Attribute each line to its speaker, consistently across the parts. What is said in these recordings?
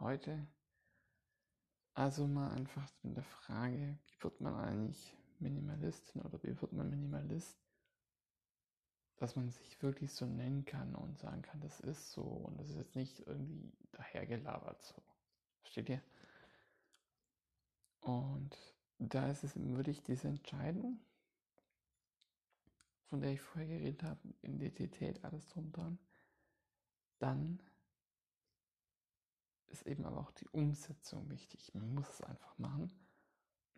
Speaker 1: heute also mal einfach mit der Frage, wie wird man eigentlich Minimalistin oder wie wird man Minimalist, dass man sich wirklich so nennen kann und sagen kann, das ist so und das ist jetzt nicht irgendwie dahergelabert so. Versteht ihr? Und da ist es wirklich diese Entscheidung, von der ich vorher geredet habe, Identität, alles drum dran, dann ist eben aber auch die Umsetzung wichtig. Man muss es einfach machen.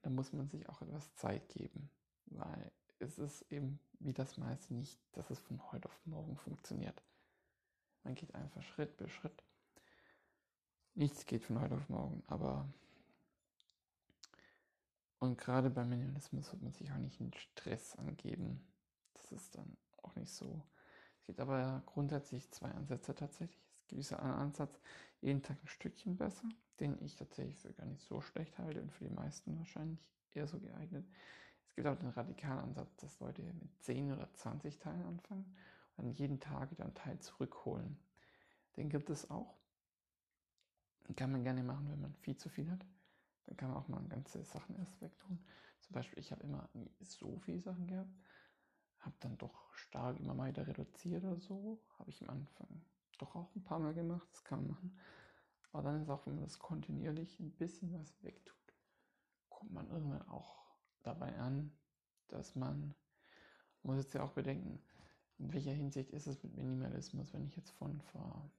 Speaker 1: Da muss man sich auch etwas Zeit geben, weil es ist eben wie das meiste nicht, dass es von heute auf morgen funktioniert. Man geht einfach Schritt für Schritt. Nichts geht von heute auf morgen, aber und gerade beim Minimalismus wird man sich auch nicht einen Stress angeben. Das ist dann auch nicht so. Es gibt aber grundsätzlich zwei Ansätze tatsächlich. Diesen Ansatz, jeden Tag ein Stückchen besser, den ich tatsächlich für gar nicht so schlecht halte und für die meisten wahrscheinlich eher so geeignet. Es gibt auch den radikalen Ansatz, dass Leute mit 10 oder 20 Teilen anfangen und dann jeden Tag wieder einen Teil zurückholen. Den gibt es auch. Den kann man gerne machen, wenn man viel zu viel hat. Dann kann man auch mal ganze Sachen erst wegtun. Zum Beispiel, ich habe immer nie so viele Sachen gehabt, habe dann doch stark immer mal wieder reduziert oder so. Habe ich am Anfang doch auch ein paar Mal gemacht, das kann man machen. Aber dann ist auch, wenn man das kontinuierlich ein bisschen was wegtut, kommt man irgendwann auch dabei an, dass man, muss jetzt ja auch bedenken, in welcher Hinsicht ist es mit Minimalismus, wenn ich jetzt von vor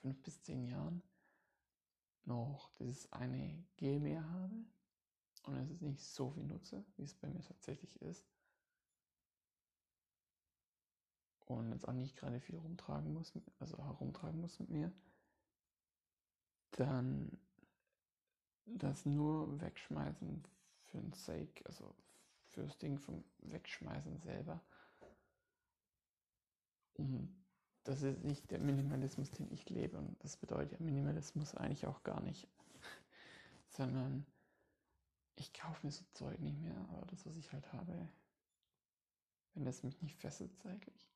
Speaker 1: fünf bis zehn Jahren noch dieses eine Gel mehr habe und es nicht so viel nutze, wie es bei mir tatsächlich ist. Und jetzt auch nicht gerade viel rumtragen muss, also herumtragen muss mit mir, dann das nur wegschmeißen für den Sake, also fürs Ding vom Wegschmeißen selber. Und das ist nicht der Minimalismus, den ich lebe. Und das bedeutet ja Minimalismus eigentlich auch gar nicht. Sondern ich kaufe mir so Zeug nicht mehr, aber das, was ich halt habe, wenn das mich nicht fesselt zeitlich,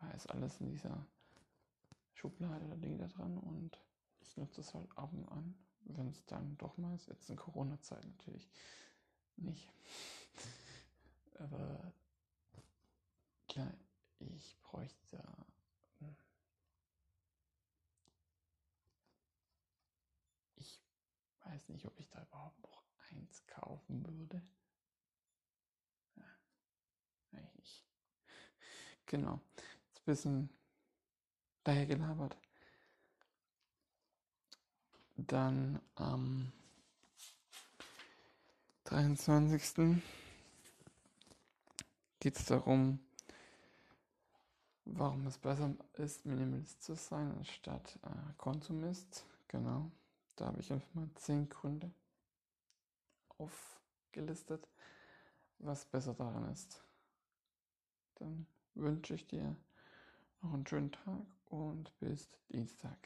Speaker 1: war es alles in dieser Schublade oder Ding da dran und ich nutze es halt ab und an, wenn es dann doch mal ist. Jetzt in Corona-Zeit natürlich nicht. aber klar, ich bräuchte. Hm. Ich weiß nicht, ob ich da überhaupt noch eins kaufen würde. Ja, eigentlich. Genau. Bisschen daher gelabert. Dann am 23. geht es darum, warum es besser ist, Minimalist zu sein, anstatt äh, Konsumist. Genau, da habe ich einfach mal zehn Gründe aufgelistet, was besser daran ist. Dann wünsche ich dir noch einen schönen Tag und bis Dienstag.